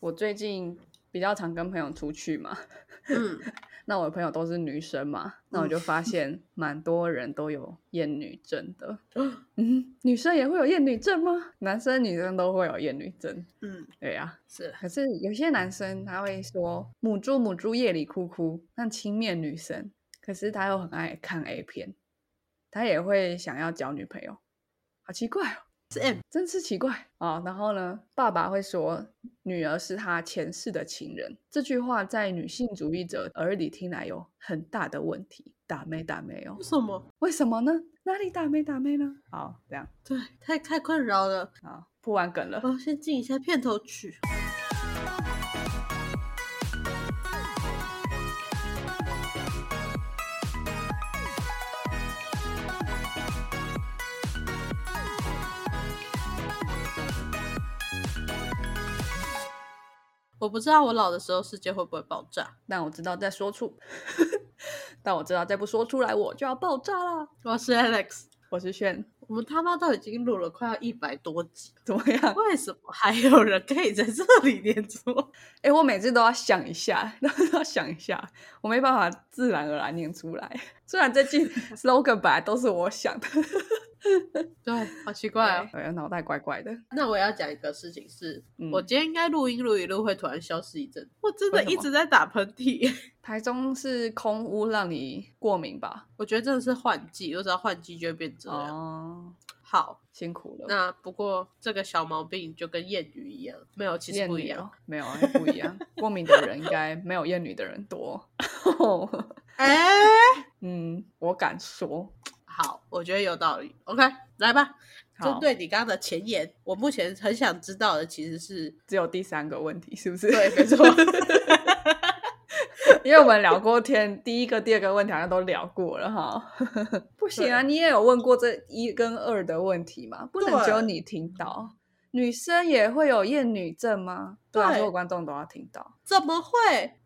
我最近比较常跟朋友出去嘛，嗯，那我的朋友都是女生嘛，那我就发现蛮多人都有厌女症的。嗯，女生也会有厌女症吗？男生女生都会有厌女症。嗯，对呀、是可是有些男生他会说母猪母猪夜里哭哭，那轻蔑女生，可是他又很爱看 A 片，他也会想要交女朋友，好奇怪哦。是 M，真是奇怪啊、哦！然后呢，爸爸会说女儿是他前世的情人，这句话在女性主义者耳里听来有很大的问题，打没打没哦为，什么？为什么呢？哪里打没打没呢？好，这样对，太太困扰了。好，铺完梗了。我先进一下片头曲。我不知道我老的时候世界会不会爆炸。但我知道再说出，但我知道再不说出来我就要爆炸了。我是 Alex，我是炫，我们他妈都已经录了快要一百多集，怎么样？为什么还有人可以在这里念出？哎、我每次都要想一下，都要想一下，我没办法自然而然念出来。虽然这句 slogan 本来都是我想的，对，好奇怪哦。对，脑袋怪怪的。那我要讲一个事情是，嗯我今天应该录音录一录会突然消失一阵，我真的一直在打喷嚏。台中是空屋让你过敏吧？我觉得真的是换季，我只要换季就会变这样。哦，好，辛苦了。那不过这个小毛病就跟艳女一样，没有，其实不一样。没有啊，不一样。过敏的人应该没有艳女的人多。哎、嗯，我敢说。好，我觉得有道理。OK，来吧。针好，对你刚刚的前言，我目前很想知道的其实是，只有第三个问题，是不是？对，没错。因为我们聊过天，第一个、第二个问题好像都聊过了哈。不行啊，你也有问过这一跟二的问题嘛？不能只有你听到。女生也会有厌女症吗？对啊，所有观众都要听到。怎么会？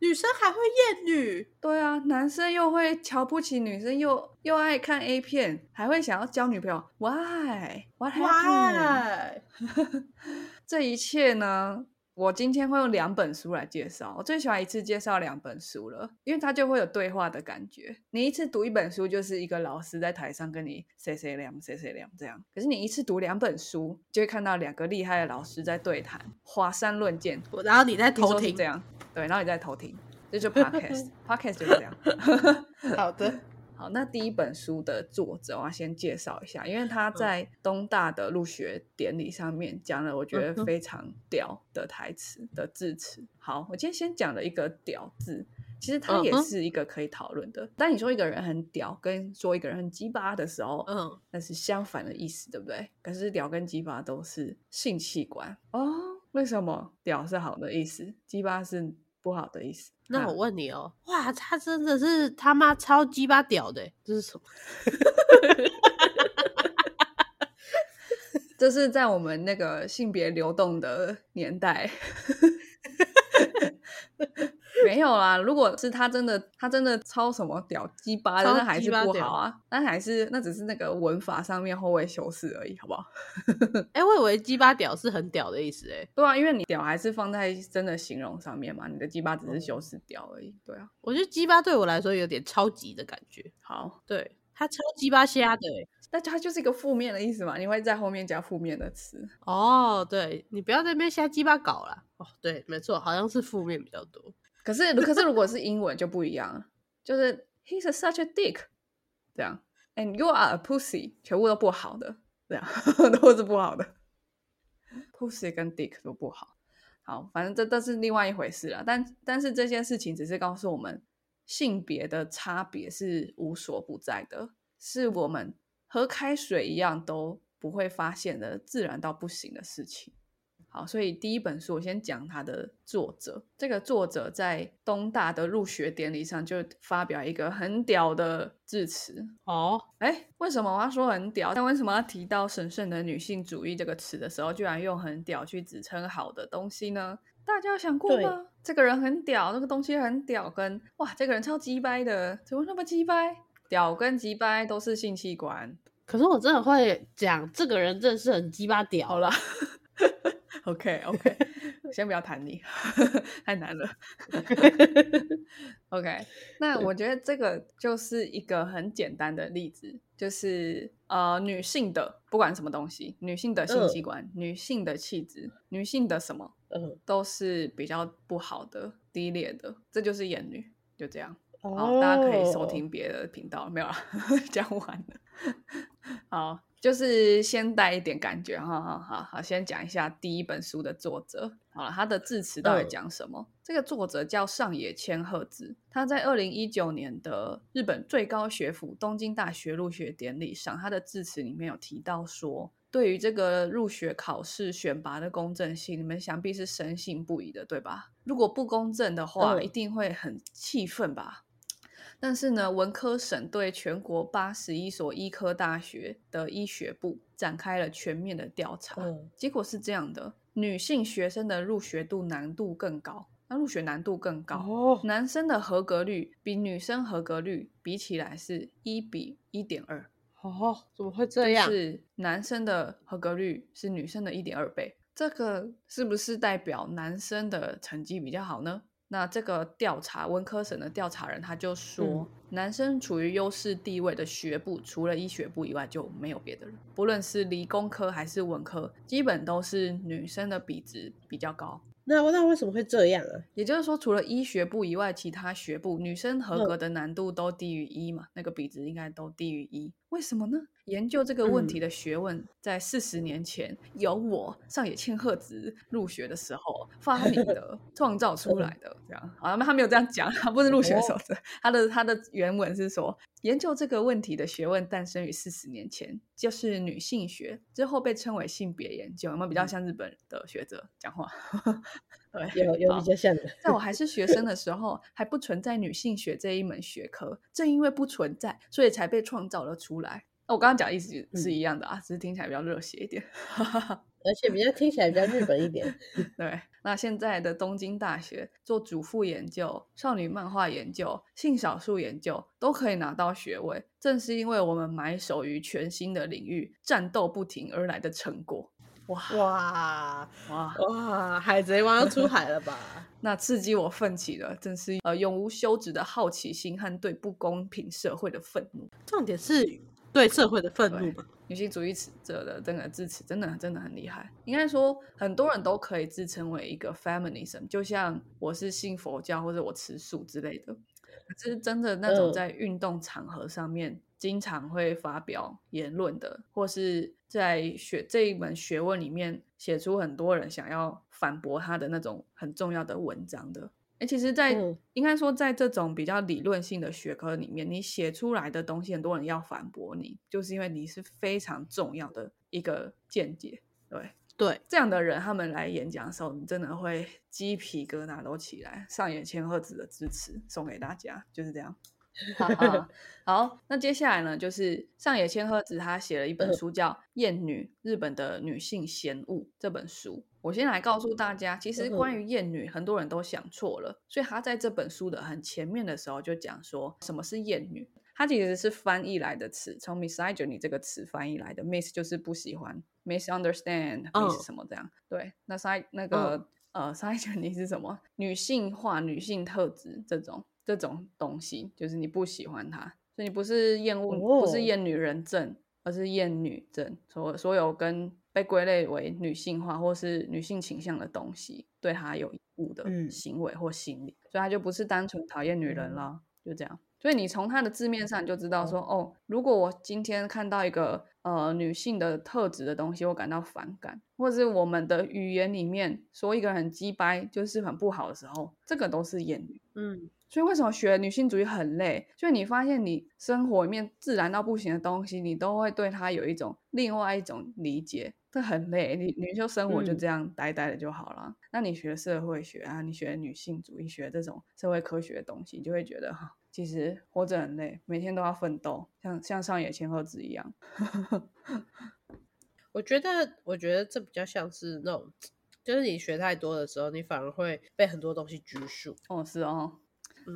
女生还会厌女？对啊，男生又会瞧不起女生，又又爱看 A 片，还会想要交女朋友。Why? What happened? Why？这一切呢，我今天会用两本书来介绍。我最喜欢一次介绍两本书了，因为它就会有对话的感觉。你一次读一本书，就是一个老师在台上跟你 say say 两 say say 两这样。可是你一次读两本书，就会看到两个厉害的老师在对谈，华山论剑。然后你在听偷听这样，对，然后你在偷听，这就 podcast，podcast 就是这样。好的，好，那第一本书的作者，我要先介绍一下，因为嗯他在东大的入学典礼上面讲了我觉得非常屌的台词的字词。好，我今天先讲了一个“屌”字，其实它也是一个可以讨论的。当你说一个人很屌，跟说一个人很鸡巴的时候，嗯，那是相反的意思，对不对？可是屌跟鸡巴都是性器官哦。为什么屌是好的意思，鸡巴是不好的意思？啊那我问你哦，哇，他真的是他妈超鸡巴屌的欸，这是什么？这是在我们那个性别流动的年代，没有啦。如果是他真的，他真的超什么屌鸡巴的，超那还是不好啊。那还是那只是那个文法上面后位修饰而已，好不好？哎、我以为鸡巴屌是很屌的意思，哎，对啊，因为你屌还是放在真的形容上面嘛，你的鸡巴只哦是修饰屌而已。对啊，我觉得鸡巴对我来说有点超级的感觉，好，对他超鸡巴瞎的，哎，那它就是一个负面的意思嘛，你会在后面加负面的词。哦，对你不要在那边瞎鸡巴搞啦。哦，对，没错，好像是负面比较多。可是，可是如果是英文就不一样了，就是 He's a such a dick，这样，and you are a pussy，全部都不好的，这样 都是不好的，pussy 跟 dick 都不好。好，反正这都是另外一回事了。但但是这件事情只是告诉我们，性别的差别是无所不在的，是我们喝开水一样都不会发现的自然到不行的事情。好，所以第一本书我先讲它的作者。这个作者在东大的入学典礼上就发表一个很屌的致辞。哦，哎，为什么我要说很屌？但为什么要提到神圣的女性主义这个词的时候，居然用很屌去指称好的东西呢？大家有想过对吗？这个人很屌，那个东西很屌，跟哇，这个人超鸡掰的，怎么那么鸡掰？屌跟鸡掰都是性器官。可是我真的会讲，这个人真的是很鸡巴屌。好啦，OK OK，先不要谈你，太难了。OK，那我觉得这个就是一个很简单的例子，就是呃，女性的不管什么东西，女性的性器官、女性的气质、女性的什么，嗯，都是比较不好的、低劣的，这就是厌女，就这样。好，大家可以收听别的频道，没有了，讲完了。好，就是先带一点感觉，哈，好好好，先讲一下第一本书的作者。好了，他的致辞到底讲什么？这个作者叫上野千鹤子，他在二零一九年的日本最高学府东京大学入学典礼上，他的致辞里面有提到说，对于这个入学考试选拔的公正性，你们想必是深信不疑的，对吧？如果不公正的话，一定会很气愤吧？但是呢，文科省对全国八十一所医科大学的医学部展开了全面的调查，结果是这样的：女性学生的入学度难度更高，那入学难度更高哦，男生的合格率比女生合格率比起来是一比一点二。哦，怎么会这样？是男生的合格率是女生的一点二倍，这个是不是代表男生的成绩比较好呢？那这个调查，文科省的调查人他就说，男生处于优势地位的学部，除了医学部以外就没有别的人，不论是理工科还是文科，基本都是女生的比值比较高。那那为什么会这样啊？也就是说，除了医学部以外，其他学部女生合格的难度都低于一嘛？那个比值应该都低于一，为什么呢？研究这个问题的学问，在四十年前由我上野千鹤子入学的时候发明的、创造出来的。这样，好，那他没有这样讲，他不是入学守则。他的他的原文是说，研究这个问题的学问诞生于四十年前，就是女性学，之后被称为性别研究。有没有比较像日本的学者讲话？对，有有比较像的。在我还是学生的 时候，还不存在女性学这一门学科，正因为不存在，所以才被创造了出来。那我刚刚讲意思是一样的啊，只是听起来比较热血一点，而且比较听起来比较日本一点。对，那现在的东京大学做主妇研究、少女漫画研究、性少数研究都可以拿到学位，正是因为我们埋首于全新的领域，战斗不停而来的成果。哇哇哇哇！海贼王要出海了吧？那刺激我奋起的，正是呃永无休止的好奇心和对不公平社会的愤怒。重点是。对社会的愤怒吧，女性主义者的这个支持真的真的很厉害。应该说，很多人都可以自称为一个 feminism，就像我是信佛教或者我吃素之类的。可是真的那种在运动场合上面经常会发表言论的，或是在学这一门学问里面写出很多人想要反驳他的那种很重要的文章的。哎，其实，在应该说，在这种比较理论性的学科里面，你写出来的东西，很多人要反驳你，就是因为你是非常重要的一个见解。对对，这样的人，他们来演讲的时候，你真的会鸡皮疙瘩都起来。上野千鹤子的支持送给大家，就是这样。好，那接下来呢，就是上野千鹤子他写了一本书，叫《厌女：日本的女性嫌恶》这本书。我先来告诉大家，其实关于厌女，很多人都想错了。所以他在这本书的很前面的时候就讲说，什么是厌女？它其实是翻译来的词，从 misogyny 这个词翻译来的。miss 就是不喜欢，misunderstand，mis 什么这样？对，那 s i 那个呃 misogyny 是什么？女性化、女性特质这种这种东西，就是你不喜欢它，所以你不是厌恶，不是厌女人症，而是厌女症。所所有跟被归类为女性化或是女性倾向的东西，对他有误的行为或心理，所以他就不是单纯讨厌女人了，就这样。所以你从它的字面上就知道说，哦，如果我今天看到一个呃女性的特质的东西，我感到反感，或者是我们的语言里面说一个人很鸡掰，就是很不好的时候，这个都是厌女。嗯。所以为什么学女性主义很累？就你发现你生活里面自然到不行的东西，你都会对它有一种另外一种理解，这很累。你你就生活就这样呆呆的就好了。那你学社会学啊，你学女性主义学这种社会科学的东西，你就会觉得哈，其实活着很累，每天都要奋斗，像像上野千鹤子一样。我觉得，我觉得这比较像是那种，就是你学太多的时候，你反而会被很多东西拘束。哦，是哦。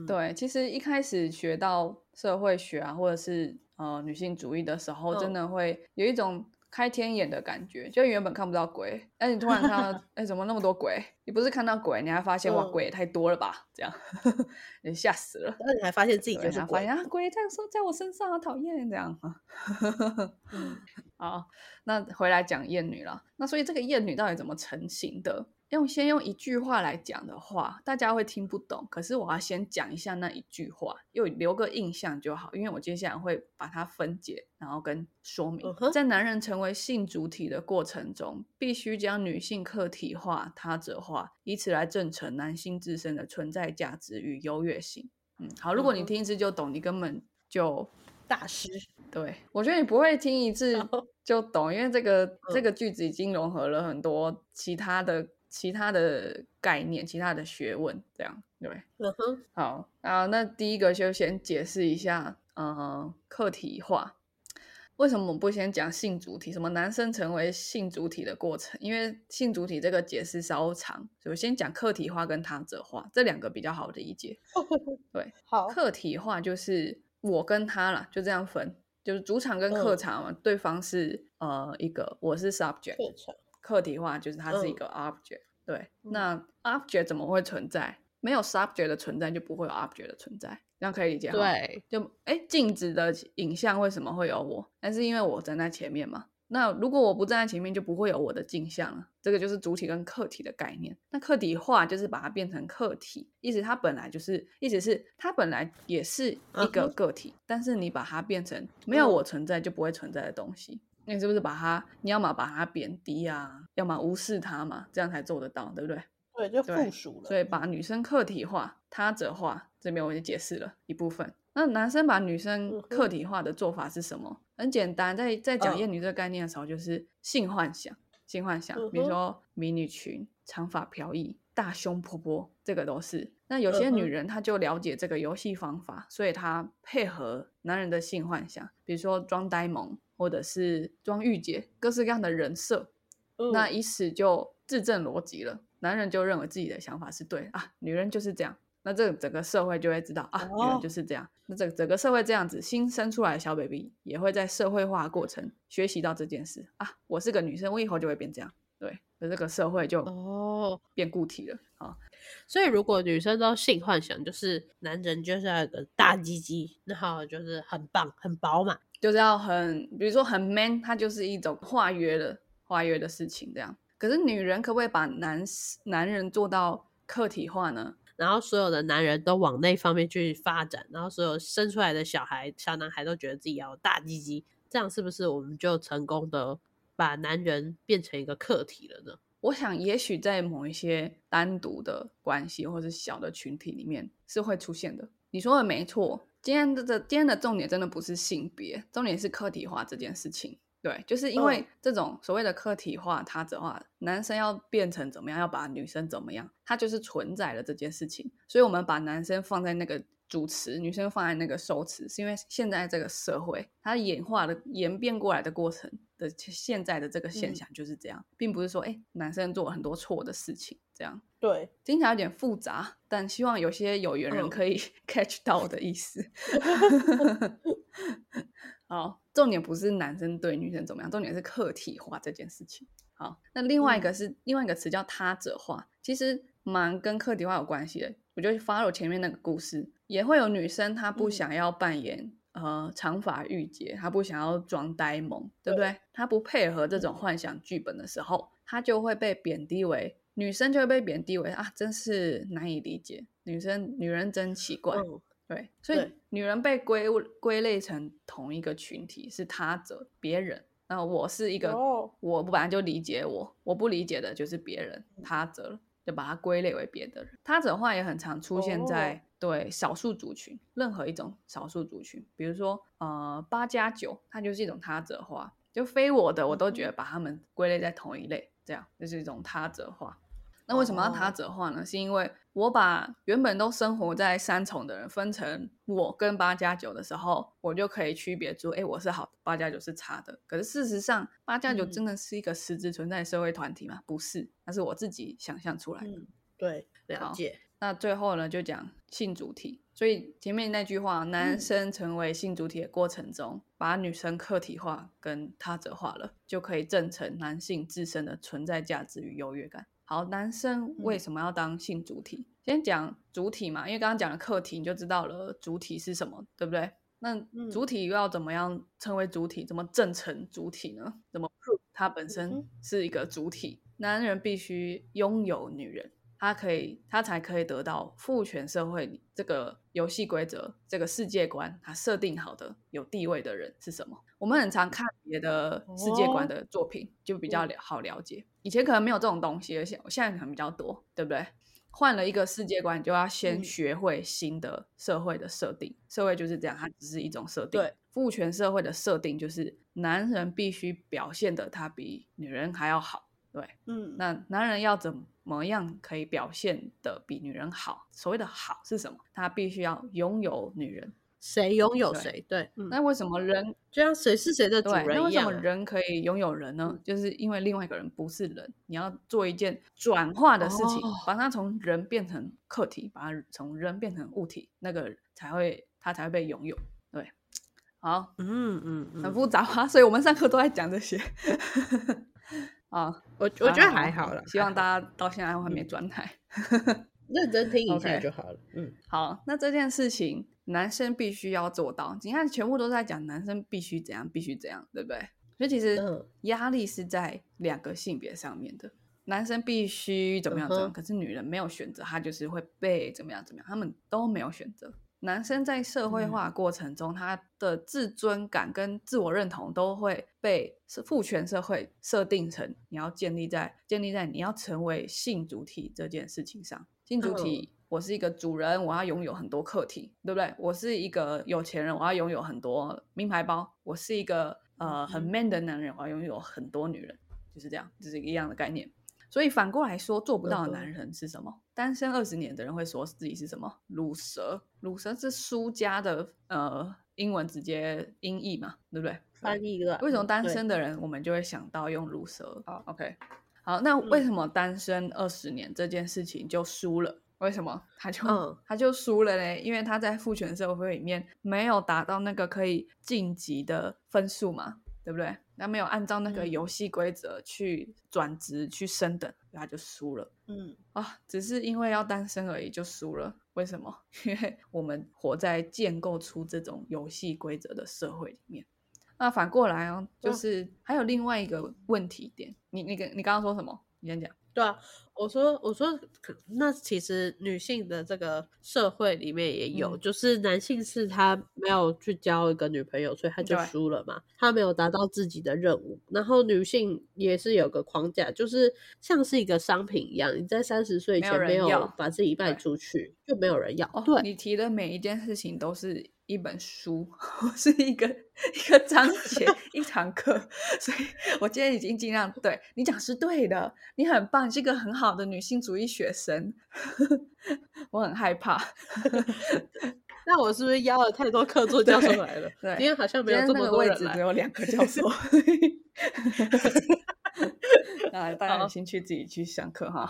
对，其实一开始学到社会学啊，或者是呃女性主义的时候，真的会有一种开天眼的感觉，就原本看不到鬼，哎，你突然看到，哎，怎么那么多鬼？你不是看到鬼，你还发现哇，鬼也太多了吧？这样，你吓死了。那你还发现自己就是发现啊，鬼在说在我身上，好讨厌这样。好，那回来讲艳女了。那所以这个艳女到底怎么成型的？用先用一句话来讲的话，大家会听不懂。可是我要先讲一下那一句话，又留个印象就好。因为我接下来会把它分解，然后跟说明。在男人成为性主体的过程中，必须将女性客体化、他者化，以此来证成男性自身的存在价值与优越性。嗯，好，如果你听一次就懂，你根本就大师。对我觉得你不会听一次 就懂，因为这个这个句子已经融合了很多其他的。其他的概念，其他的学问，这样对。嗯哼。好啊，那第一个就先解释一下，呃，客体化。为什么我们不先讲性主体？什么男生成为性主体的过程？因为性主体这个解释稍长，所以先讲客体化跟他者化这两个比较好理解。对，好。客体化就是我跟他啦，就这样分，就是主场跟客场嘛。对方是呃一个，我是 subject。客体化就是它是一个 object，对，那 object 怎么会存在？没有 subject 的存在就不会有 object 的存在，这样可以理解吗？对，就哎，镜子的影像为什么会有我？那是因为我站在前面嘛。那如果我不站在前面，就不会有我的镜像了。这个就是主体跟客体的概念。那客体化就是把它变成客体，意思它本来就是，意思是它本来也是一个个体，但是你把它变成没有我存在就不会存在的东西。你是不是把它？你要么把它贬低啊，要么无视它嘛，这样才做得到，对不对？对，就附属了。所以把女生客体化、他者化，这边我就解释了一部分。那男生把女生客体化的做法是什么？很简单，在在讲厌女这个概念的时候，就是性幻想，性幻想，比如说迷你裙、长发飘逸、大胸婆婆，这个都是。那有些女人她就了解这个游戏方法，所以她配合男人的性幻想，比如说装呆萌。或者是装御姐，各式各样的人设，那以此就自证逻辑了。男人就认为自己的想法是对啊，女人就是这样，那这整个社会就会知道啊，女人就是这样。那整整个社会这样子，新生出来的小 baby 也会在社会化过程学习到这件事啊。我是个女生，我以后就会变这样。对，那这个社会就哦变固体了啊。所以如果女生都性幻想，就是男人就是要个大鸡鸡，然后就是很棒、很饱满。就是要很，比如说很 man，它就是一种化约的化约的事情，这样。可是女人可不可以把男男人做到客体化呢？然后所有的男人都往那方面去发展，然后所有生出来的小孩小男孩都觉得自己要大鸡鸡，这样是不是我们就成功的把男人变成一个客体了呢？我想，也许在某一些单独的关系或是小的群体里面是会出现的。你说的没错。今天的今天的重点真的不是性别，重点是客体化这件事情。对，就是因为这种所谓的客体化、他者化，男生要变成怎么样，要把女生怎么样，它就是存在了这件事情。所以，我们把男生放在那个主持，女生放在那个受词，是因为现在这个社会它演化的演变过来的过程的现在的这个现象就是这样，并不是说哎，男生做了很多错的事情这样。对，听起来有点复杂，但希望有些有缘人可以 catch 到我的意思。好，重点不是男生对女生怎么样，重点是客体化这件事情。好，那另外一个是另外一个词叫他者化，其实蛮跟客体化有关系的。我就 follow 前面那个故事，也会有女生她不想要扮演呃长发御姐，她不想要装呆萌，对不对？她不配合这种幻想剧本的时候，她就会被贬低为。女生就会被贬低为啊，真是难以理解。女生女人真奇怪，对，所以女人被归归类成同一个群体，是他者别人。那我是一个，我本来就理解我，我不理解的就是别人，他者就把它归类为别的人。他者话也很常出现在对少数族群，任何一种少数族群，比如说呃八加九，它就是一种他者化，就非我的我都觉得把他们归类在同一类，这样就是一种他者化。那为什么要他者化呢？是因为我把原本都生活在三重的人分成我跟八加九的时候，我就可以区别出，哎，我是好的，八加九是差的。可是事实上，八加九真的是一个实质存在的社会团体吗？不是，那是我自己想象出来的。对，了解。那最后呢，就讲性主体。所以前面那句话，男生成为性主体的过程中，把女生客体化跟他者化了，就可以证成男性自身的存在价值与优越感。好，男生为什么要当性主体？先讲主体嘛，因为刚刚讲了客体，你就知道了主体是什么，对不对？那主体又要怎么样成为主体？怎么证成主体呢？怎么 prove 它本身是一个主体？男人必须拥有女人。他可以，他才可以得到父权社会这个游戏规则、这个世界观，他设定好的有地位的人是什么？我们很常看别的世界观的作品，就比较好了解。以前可能没有这种东西，而且现在可能比较多，对不对？换了一个世界观，就要先学会新的社会的设定。社会就是这样，它只是一种设定。对，父权社会的设定就是男人必须表现的他比女人还要好。对，嗯，那男人要怎么样可以表现的比女人好？所谓的好是什么？他必须要拥有女人，谁拥有谁？对，那为什么人就像谁是谁的主人那为什么人可以拥有人呢？就是因为另外一个人不是人，你要做一件转化的事情，把它从人变成客体，把它从人变成物体，那个才会他才会被拥有。对，好，嗯嗯，很复杂啊，所以我们上课都在讲这些。啊，我我觉得还好了，希望大家到现在还没转台，认真听一下就好了。嗯，好，那这件事情男生必须要做到，你看全部都在讲男生必须怎样，必须怎样，对不对？所以其实压力是在两个性别上面的，男生必须怎么样怎么样，可是女人没有选择，她就是会被怎么样怎么样，他们都没有选择。男生在社会化过程中，他的自尊感跟自我认同都会被父权社会设定成你要建立在建立在你要成为性主体这件事情上。性主体，我是一个主人，我要拥有很多客体，对不对？我是一个有钱人，我要拥有很多名牌包。我是一个呃很 man 的男人，我要拥有很多女人，就是这样，就是一样的概念。所以反过来说，做不到的男人是什么？单身二十年的人会说自己是什么？乳蛇，乳蛇是输家的呃英文直接音译嘛，对不对？翻译了。为什么单身的人我们就会想到用乳蛇？好，OK，好，那为什么单身二十年这件事情就输了？为什么他就他就输了嘞？因为他在父权社会里面没有达到那个可以晋级的分数嘛，对不对？他没有按照那个游戏规则去转职去升等，他就输了。嗯啊，只是因为要单身而已就输了。为什么？因为我们活在建构出这种游戏规则的社会里面。那反过来哦，就是还有另外一个问题点。你、你、你刚刚说什么？你先讲。对啊，我说我说，那其实女性的这个社会里面也有，就是男性是他没有去交一个女朋友，所以他就输了嘛，他没有达到自己的任务。然后女性也是有个框架，就是像是一个商品一样，你在三十岁前没有把自己卖出去，就没有人要。对，你提的每一件事情都是。一本书，是一个一个章节，一堂课，所以我今天已经尽量对你讲是对的，你很棒，你是一个很好的女性主义学生，我很害怕，那我是不是邀了太多客座教授来了？对，今天好像没有这么多位置，只有两个教授。那大家有兴趣自己去上课哈，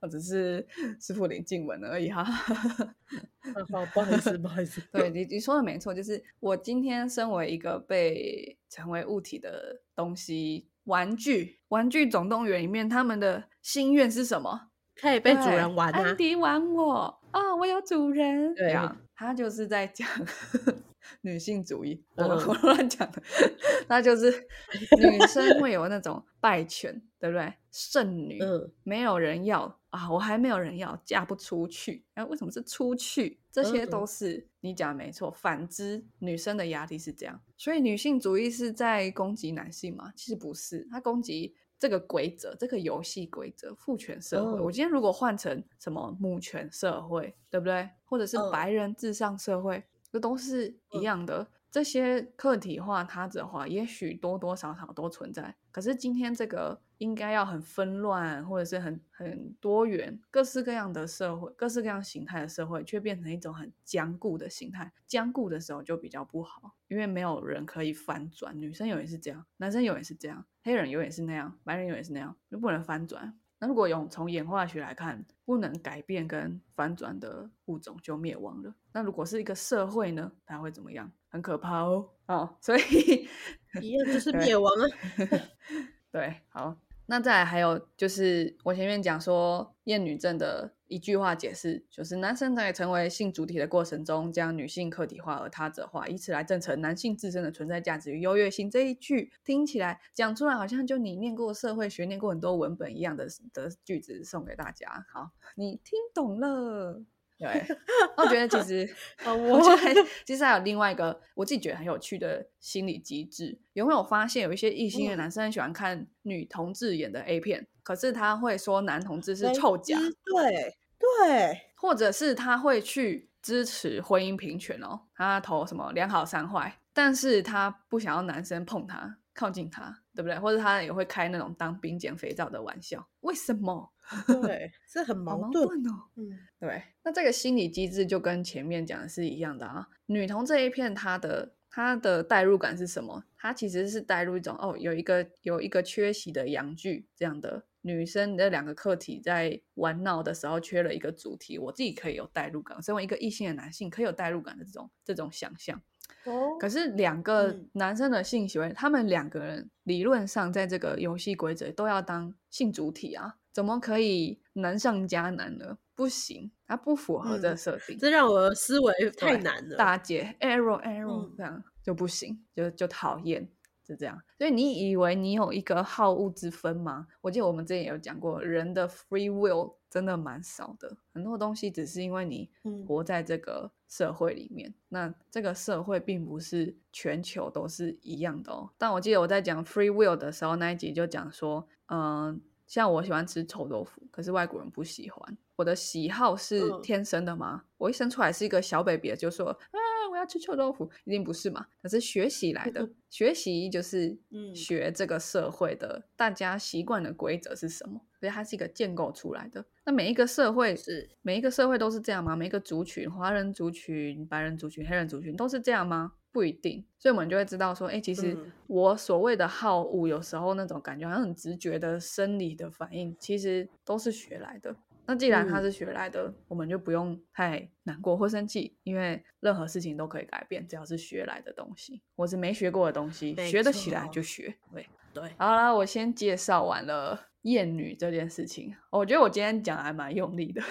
我只是师傅领进门而已哈。好，不好意思，不好意思。对你你说的没错，就是我今天身为一个被成为物体的东西，玩具，《玩具总动员》里面他们的心愿是什么？可以被主人玩啊！安迪玩我啊！我有主人。对啊，他就是在讲。女性主义，我乱讲的，那就是 女生会有那种败犬，对不对？剩女，没有人要啊，我还没有人要，嫁不出去。哎，为什么是出去？这些都是你讲没错。反之，女生的压力是这样，所以女性主义是在攻击男性吗？其实不是，他攻击这个规则，这个游戏规则，父权社会。我今天如果换成什么母权社会，对不对？或者是白人至上社会？这都是一样的，这些客体化、他者化，也许多多少少都存在。可是今天这个应该要很纷乱，或者是很很多元、各式各样的社会、各式各样形态的社会，却变成一种很僵固的形态。僵固的时候就比较不好，因为没有人可以翻转。女生永远是这样，男生永远是这样，黑人永远是那样，白人永远是那样，就不能翻转。那如果用从演化学来看，不能改变跟反转的物种就灭亡了。那如果是一个社会呢，它会怎么样？很可怕哦。哦，所以一样就是灭亡啊。对，好。那再来还有就是我前面讲说厌女症的一句话解释，就是男生在成为性主体的过程中，将女性客体化而他者化，以此来证成男性自身的存在价值与优越性。这一句听起来讲出来好像就你念过社会学、念过很多文本一样的的句子，送给大家。好，你听懂了。对，我觉得其实，我觉得其实还有另外一个我自己觉得很有趣的心理机制。有没有发现有一些异性的男生很喜欢看女同志演的 A 片，可是他会说男同志是臭甲，对对，或者是他会去支持婚姻平权哦，他投什么两好三坏，但是他不想要男生碰他、靠近他，对不对？或者他也会开那种当兵捡肥皂的玩笑，为什么？对，是很矛盾哦。嗯，对。那这个心理机制就跟前面讲的是一样的啊。女童这一片，她的她的代入感是什么？她其实是带入一种哦，有一个有一个缺席的阳具这样的女生的两个客体在玩闹的时候缺了一个主题，我自己可以有代入感。身为一个异性的男性，可以有代入感的这种这种想象。哦。可是两个男生的性行为，他们两个人理论上在这个游戏规则都要当性主体啊。怎么可以难上加难呢？不行，它不符合这个设定，这让我的思维太难了。大姐，error error，这样就不行，就就讨厌，就这样。所以你以为你有一个好恶之分吗？我记得我们之前有讲过，人的 free will 真的蛮少的，很多东西只是因为你活在这个社会里面，那这个社会并不是全球都是一样的哦。但我记得我在讲 free will 的时候，那一集就讲说，嗯。像我喜欢吃臭豆腐，可是外国人不喜欢。我的喜好是天生的吗？我一生出来是一个小 baby 就说啊，我要吃臭豆腐，一定不是嘛？可是学习来的，学习就是学这个社会的大家习惯的规则是什么，所以它是一个建构出来的。那每一个社会是每一个社会都是这样吗？每一个族群，华人族群、白人族群、黑人族群都是这样吗？不一定，所以我们就会知道说，哎，其实我所谓的好恶，有时候那种感觉好像很直觉的生理的反应，其实都是学来的。那既然它是学来的，我们就不用太难过或生气，因为任何事情都可以改变，只要是学来的东西，或是没学过的东西，学得起来就学。对对，好了，我先介绍完了厌女这件事情，我觉得我今天讲还蛮用力的。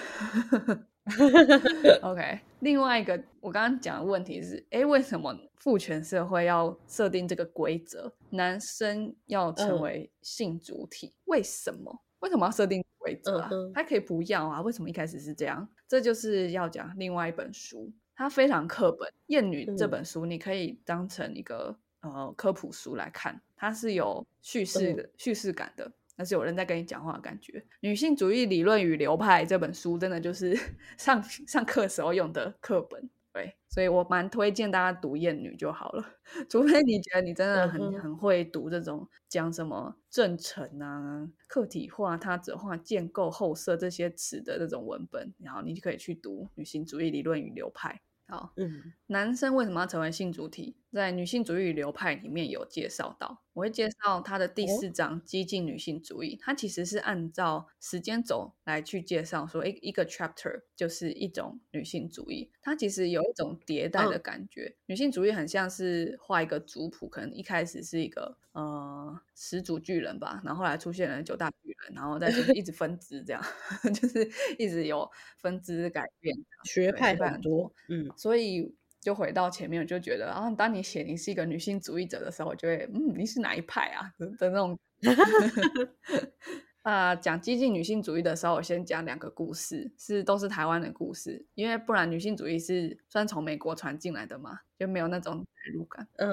OK，另外一个我刚刚讲的问题是，哎，为什么父权社会要设定这个规则，男生要成为性主体？为什么？为什么要设定规则啊？他可以不要啊？为什么一开始是这样？这就是要讲另外一本书，它非常课本，《厌女》这本书，你可以当成一个呃科普书来看，它是有叙事的叙事感的。那是有人在跟你讲话的感觉。女性主义理论与流派这本书真的就是 上上课时候用的课本，对，所以我蛮推荐大家读《厌女》就好了。除非你觉得你真的很很会读这种讲什么正成啊、客体化、他者化、建构、后设这些词的那种文本，然后你就可以去读《女性主义理论与流派》。好，嗯，男生为什么要成为性主体？在女性主义流派里面有介绍到，我会介绍它的第四章激进女性主义。它其实是按照时间轴来去介绍，说一一个 chapter 就是一种女性主义。它其实有一种迭代的感觉。女性主义很像是画一个族谱，可能一开始是一个呃始祖巨人吧，然后后来出现了九大巨人，然后再就是一直分支，这样 就是一直有分支改变，学派很多，嗯，所以。就回到前面，我就觉得，然后当你写你是一个女性主义者的时候，我就会，嗯，你是哪一派啊的那种。啊，讲激进女性主义的时候，我先讲两个故事，是都是台湾的故事，因为不然女性主义是算从美国传进来的嘛，就没有那种代入感。嗯，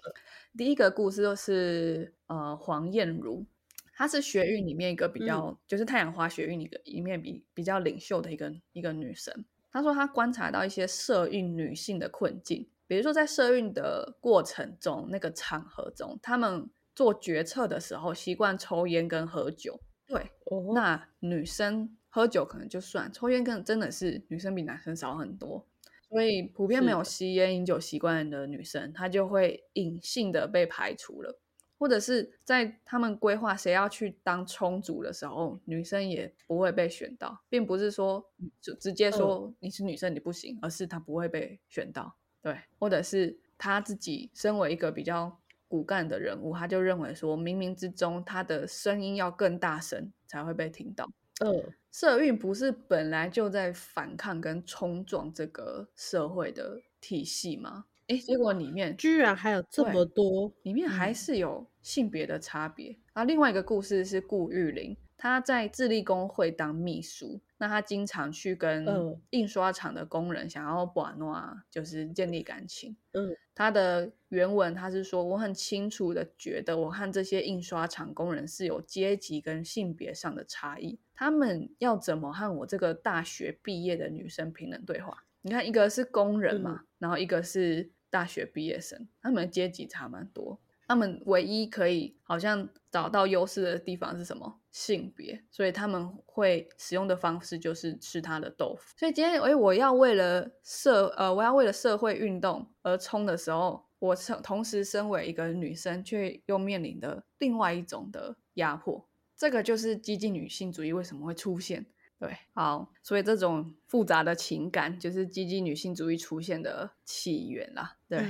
第一个故事就是呃黄燕如，她是学运里面一个比较，就是太阳花学运一个一面比比较领袖的一个一个女生。他说，他观察到一些社运女性的困境，比如说在社运的过程中，那个场合中，他们做决策的时候习惯抽烟跟喝酒。对，那女生喝酒可能就算，抽烟更真的是女生比男生少很多，所以普遍没有吸烟饮酒习惯的女生，她就会隐性的被排除了。或者是在他们规划谁要去当冲组的时候，女生也不会被选到，并不是说就直接说你是女生你不行，而是她不会被选到。对，或者是她自己身为一个比较骨干的人物，他就认为说，冥冥之中他的声音要更大声才会被听到。嗯，社运不是本来就在反抗跟冲撞这个社会的体系吗？哎，结果里面居然还有这么多，里面还是有性别的差别。然后另外一个故事是顾玉玲，她在智利工会当秘书，那她经常去跟印刷厂的工人想要把诺啊，就是建立感情。嗯，她的原文她是说，我很清楚的觉得，我和这些印刷厂工人是有阶级跟性别上的差异，他们要怎么和我这个大学毕业的女生平等对话？你看，一个是工人嘛，然后一个是。大学毕业生，他们阶级差蛮多。他们唯一可以好像找到优势的地方是什么？性别。所以他们会使用的方式就是吃他的豆腐。所以今天，哎，我要为了社呃，我要为了社会运动而冲的时候，我同同时身为一个女生，却又面临的另外一种的压迫。这个就是激进女性主义为什么会出现。对，好，所以这种复杂的情感就是积极女性主义出现的起源啦。对，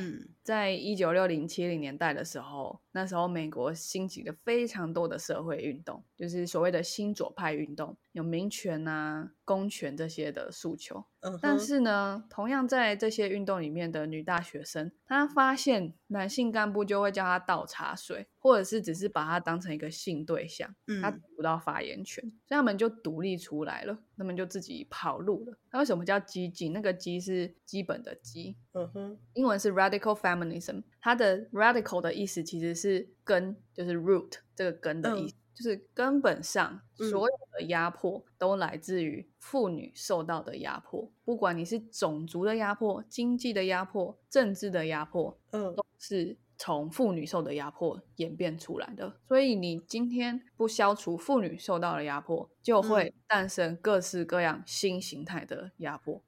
在一九六零七零年代的时候，那时候美国兴起了非常多的社会运动，就是所谓的新左派运动，有民权啊、公权这些的诉求。但是呢，同样在这些运动里面的女大学生，她发现男性干部就会叫她倒茶水，或者是只是把她当成一个性对象，她得不到发言权，所以他们就独立出来了，他们就自己跑路了。那为什么叫激进？那个“激”是基本的“激”，嗯哼，英文是 radical feminism，它的 radical 的意思其实是根，就是 root 这个根的意思。就是根本上，所有的压迫都来自于妇女受到的压迫，不管你是种族的压迫、经济的压迫、政治的压迫，嗯，都是从妇女受的压迫演变出来的。所以你今天不消除妇女受到的压迫，就会诞生各式各样新形态的压迫。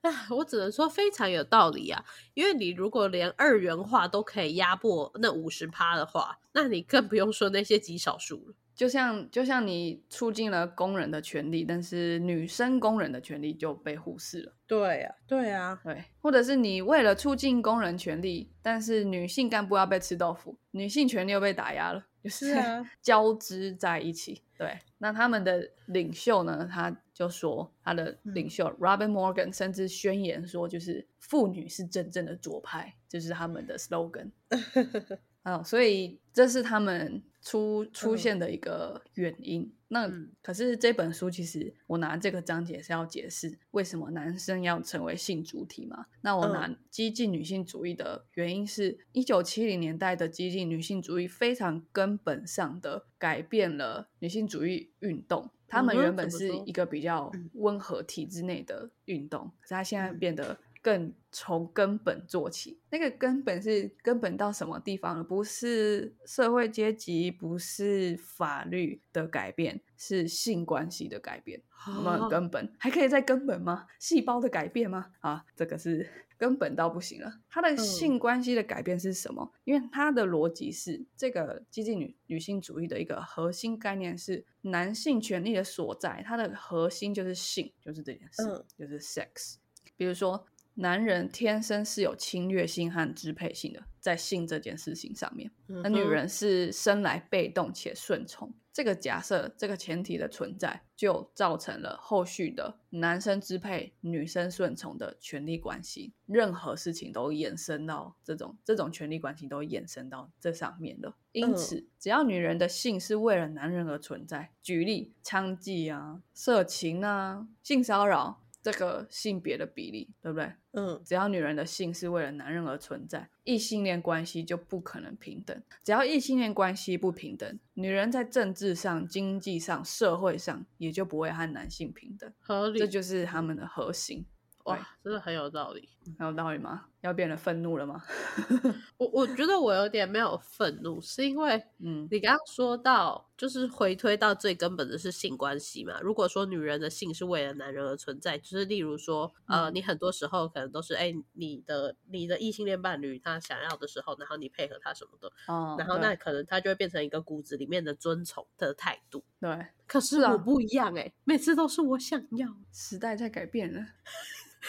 啊，我只能说非常有道理啊！因为你如果连二元化都可以压迫那五十趴的话，那你更不用说那些极少数了。就像就像你促进了工人的权利，但是女生工人的权利就被忽视了。对啊，对啊，对，或者是你为了促进工人权利，但是女性干部要被吃豆腐，女性权利又被打压了，就是啊，交织在一起。对，那他们的领袖呢？他就说，他的领袖 Robin Morgan 甚至宣言说，就是妇女是真正的左派，这是他们的 slogan。嗯，所以这是他们出出现的一个原因。那可是这本书其实我拿这个章节是要解释为什么男生要成为性主体嘛？那我拿激进女性主义的原因是一九七零年代的激进女性主义非常根本上的改变了女性主义运动。他们原本是一个比较温和体制内的运动，可是它现在变得。更从根本做起，那个根本是根本到什么地方了？不是社会阶级，不是法律的改变，是性关系的改变。我们根本还可以再根本吗？细胞的改变吗？啊，这个是根本到不行了。它的性关系的改变是什么？因为它的逻辑是，这个激进女女性主义的一个核心概念是男性权利的所在，它的核心就是性，就是这件事，就是 sex。比如说。男人天生是有侵略性和支配性的，在性这件事情上面，那女人是生来被动且顺从。这个假设，这个前提的存在，就造成了后续的男生支配、女生顺从的权利关系。任何事情都延伸到这种这种权利关系，都延伸到这上面了。因此，只要女人的性是为了男人而存在，举例娼妓啊、色情啊、性骚扰。这个性别的比例，对不对？嗯，只要女人的性是为了男人而存在，异性恋关系就不可能平等。只要异性恋关系不平等，女人在政治上、经济上、社会上也就不会和男性平等。合理，这就是他们的核心。哇，真的很有道理。很有道理吗？要变得愤怒了吗？我我觉得我有点没有愤怒，是因为嗯你刚刚说到，就是回推到最根本的是性关系嘛。如果说女人的性是为了男人而存在，就是例如说，呃，嗯你很多时候可能都是，哎、你的你的异性恋伴侣他想要的时候，然后你配合他什么的，哦，然后那可能他就会变成一个骨子里面的尊崇的态度。对可是我不一样哎、每次都是我想要，时代在改变了，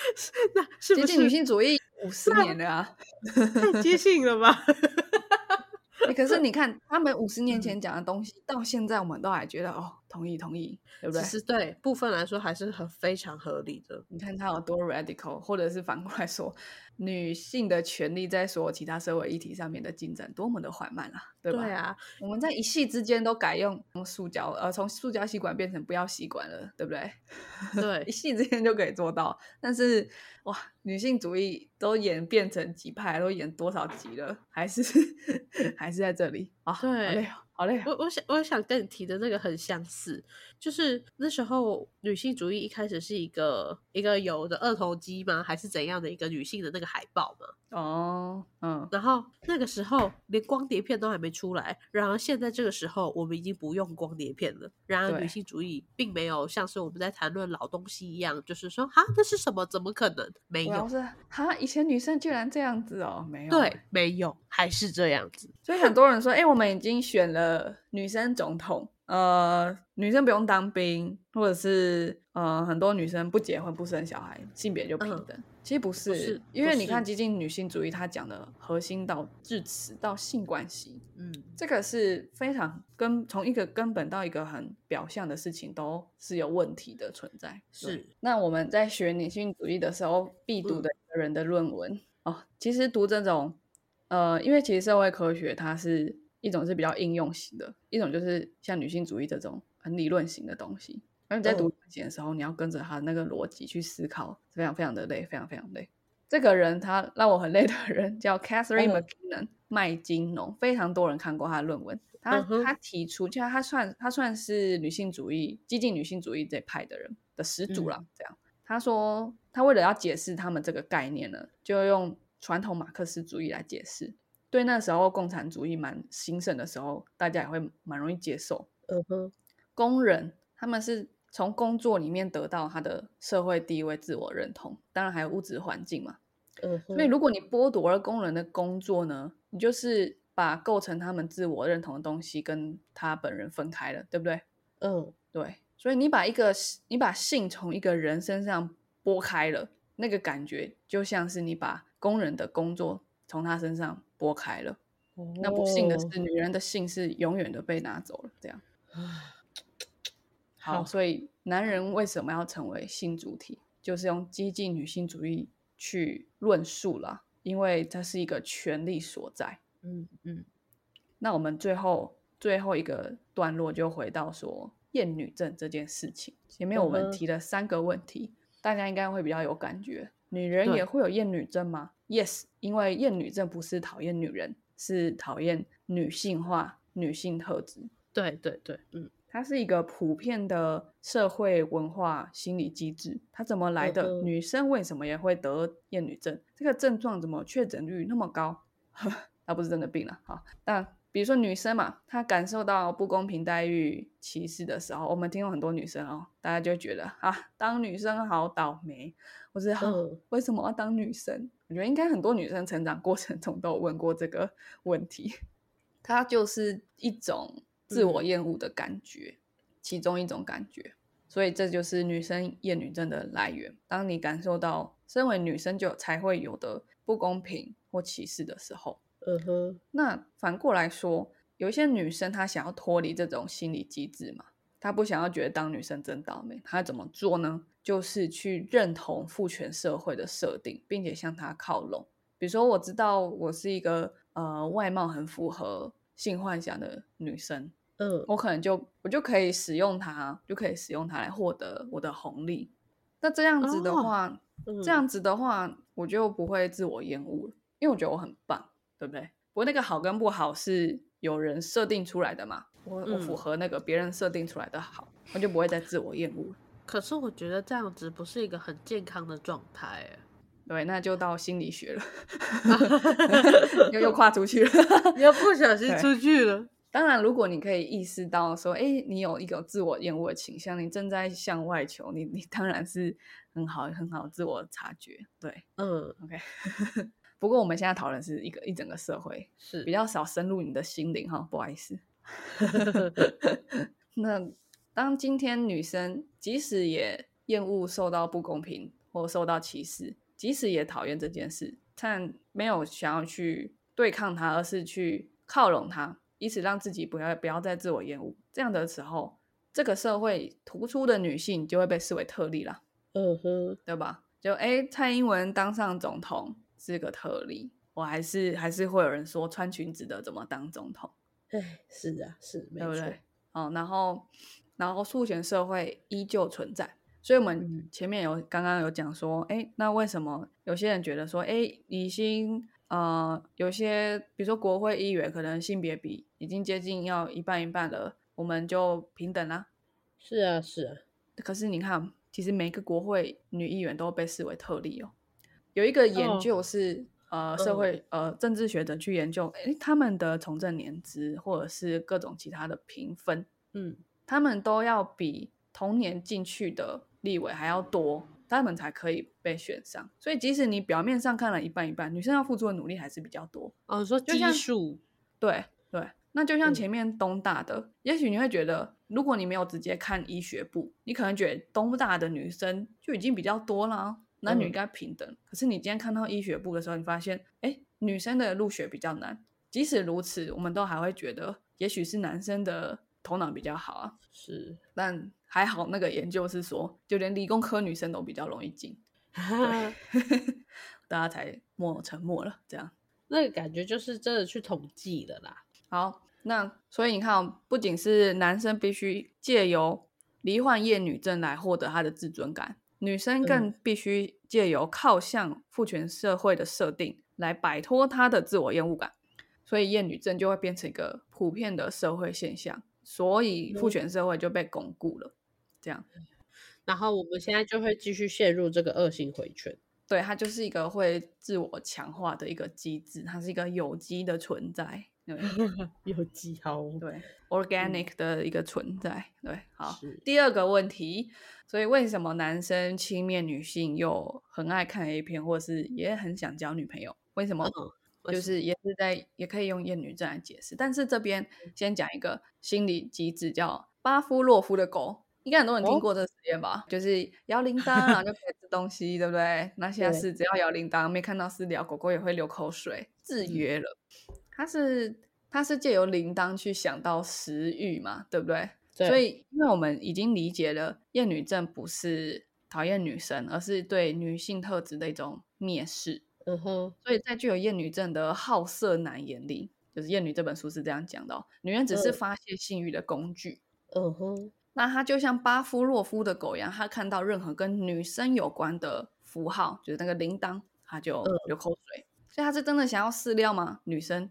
那是不接近女性主义 五十年了啊！太接近了吧？欸可是你看，他们五十年嗯前讲的东西，到现在我们都还觉得哦，同意同意，对不对其？实对部分来说还是很非常合理的。你看它有多 radical，或者是反过来说，女性的权利在所有其他社会议题上面的进展多么的缓慢啊，对吧？对啊，我们在一夕之间都改用用塑胶，呃，从塑胶吸管变成不要吸管了，对不对？对一夕之间就可以做到。但是哇，女性主义都演变成几派，都演多少集了，还是 还是在这里啊？好对累哦，好累哦。我我想我想跟你提的那个很相似，就是那时候女性主义一开始是一个一个有的二头肌吗？还是怎样的一个女性的那个海报嘛？哦，嗯，然后那个时候连光碟片都还没出来，然而现在这个时候我们已经不用光碟片了。然而女性主义并没有像是我们在谈论老东西一样，就是说哈那是什么？怎么可能？没有，是哈，以前女生居然这样子哦，没有，对，，没有，还是这样子。所以很多人说，哎、我们已经选了女生总统，呃，女生不用当兵，或者是呃，很多女生不结婚不生小孩，性别就平嗯等。其实不是，是因为你看激进女性主义，它讲的核心到至此到性关系，嗯，这个是非常根从一个根本到一个很表象的事情，都是有问题的存在。是那我们在学女性主义的时候必读嗯的一个人的论文、哦，其实读这种呃，因为其实社会科学它是一种是比较应用型的，一种就是像女性主义这种很理论型的东西。而你在读嗯理论型的时候，你要跟着他那个逻辑去思考，非常非常的累，非常非常累。这个人他让我很累的人叫 Catherine 嗯 McKinnon，麦金农，非常多人看过他的论文。他、他提出，就他算他算是女性主义、激进女性主义这派的人的始祖嗯了。这样，他说他为了要解释他们这个概念呢，就用传统马克思主义来解释。对那时候共产主义蛮兴盛的时候，大家也会蛮容易接受。嗯哼，工人他们是从工作里面得到他的社会地位、自我认同，当然还有物质环境嘛。嗯哼，所以，如果你剥夺了工人的工作呢，你就是把构成他们自我认同的东西跟他本人分开了，对不对？嗯对，所以你把一个你把性从一个人身上剥开了，那个感觉就像是你把工人的工作从他身上拨开了。那不幸的哦是，女人的性是永远的被拿走了。这样。好，所以男人为什么要成为性主体，就是用激进女性主义去论述了，因为它是一个权力所在。嗯嗯那我们最后最后一个段落就回到说厌女症这件事情。前面我们提了三个问题，大家应该会比较有感觉。女人也会有厌女症吗？Yes，因为厌女症不是讨厌女人，是讨厌女性化、女性特质。对对对，嗯它是一个普遍的社会文化心理机制，它怎么来的？女生为什么也会得厌女症？这个症状怎么确诊率那么高？它不是真的病了。好，那比如说女生嘛，她感受到不公平待遇、歧视的时候，我们听过很多女生哦，大家就觉得啊，当女生好倒霉，或是、啊嗯为什么要当女生？我觉得应该很多女生成长过程中都有问过这个问题。它就是一种自我厌恶的感觉，其中一种感觉。所以这就是女生厌女症的来源。当你感受到身为女生就才会有的不公平或歧视的时候，嗯哼，那反过来说，有一些女生她想要脱离这种心理机制嘛，她不想要觉得当女生真倒霉，她怎么做呢？就是去认同父权社会的设定，并且向它靠拢。比如说，我知道我是一个呃外貌很符合性幻想的女生，嗯我可能就我就可以使用它，就可以使用它来获得我的红利。那这样子的哦话，嗯，这样子的话，我就不会自我厌恶了，因为我觉得我很棒，对不对？不过那个好跟不好是有人设定出来的嘛，我我符嗯合那个别人设定出来的好，我就不会再自我厌恶了。可是我觉得这样子不是一个很健康的状态欸。对，那就到心理学了，又又跨出去了。你又不小心出去了。当然，如果你可以意识到说，哎，你有一个自我厌恶的倾向，你正在向外求，你你当然是很好很好自我察觉。对嗯，，OK。不过我们现在讨论是一个一整个社会，是比较少深入你的心灵哈，不好意思。那当今天女生即使也厌恶受到不公平或受到歧视，即使也讨厌这件事，但没有想要去对抗它，而是去靠拢它，以此让自己不要不要再自我厌恶。这样的时候，这个社会突出的女性就会被视为特例啦，嗯哼，对吧？就哎，蔡英文当上总统是个特例，我还是还是会有人说穿裙子的怎么当总统。哎，是啊，是没错。对不对？哦，然后然后父权社会依旧存在，所以我们嗯前面有刚刚有讲说，哎，那为什么有些人觉得说，哎，已经呃有些比如说国会议员可能性别比已经接近要一半一半了，我们就平等啦。是啊，是啊。可是你看，其实每个国会女议员都被视为特例哦。有一个研哦究是、呃社嗯会呃政治学者去研究，诶他们的从政年资或者是各种其他的评分，嗯，他们都要比同年进去的立委还要多，他们才可以被选上。所以即使你表面上看了一半一半，女生要付出的努力还是比较多。哦，说基数，对对，那就像嗯前面东大的，也许你会觉得，如果你没有直接看医学部，你可能觉得东大的女生就已经比较多啦，男女嗯应该平等。可是你今天看到医学部的时候，你发现，哎，女生的入学比较难。即使如此，我们都还会觉得，也许是男生的头脑比较好啊。是，但还好，那个研究是说，就连理工科女生都比较容易进 大家才默沉默了。这样那个感觉就是真的去统计的啦。好，那所以你看哦，不仅是男生必须借由罹患厌女症来获得他的自尊感，女生更必须借由靠向父权社会的设定来摆脱她的自我厌恶感。所以厌女症就会变成一个普遍的社会现象，所以父权社会就被巩固了。这样。然后我们现在就会继续陷入这个恶性回圈。对，它就是一个会自我强化的一个机制，它是一个有机的存在，对 有记号，对，organic 的一个存在。对，好，第二个问题，所以为什么男生轻蔑女性又很爱看 A 片，或是也很想交女朋友？为什么？嗯就是也是在也可以用厌女症来解释，但是这边先讲一个心理机制，叫巴夫洛夫的狗。应该很多人听哦过这个实验吧？就是摇铃铛，然 后就可以吃东西，对不对？那下对次只要摇铃铛，没看到饲料，狗狗也会流口水，制约了。它是它是借由铃铛去想到食欲嘛，对不对？对所以，因为我们已经理解了厌女症不是讨厌女生，而是对女性特质的一种蔑视。嗯哼，所以在具有厌女症的好色男眼里，就是《厌女》这本书是这样讲的、哦：女人只是嗯发泄性欲的工具。嗯哼，那他就像巴夫洛夫的狗一样，他看到任何跟女生有关的符号，就是那个铃铛，他就嗯流口水。所以他是真的想要饲料吗？女生，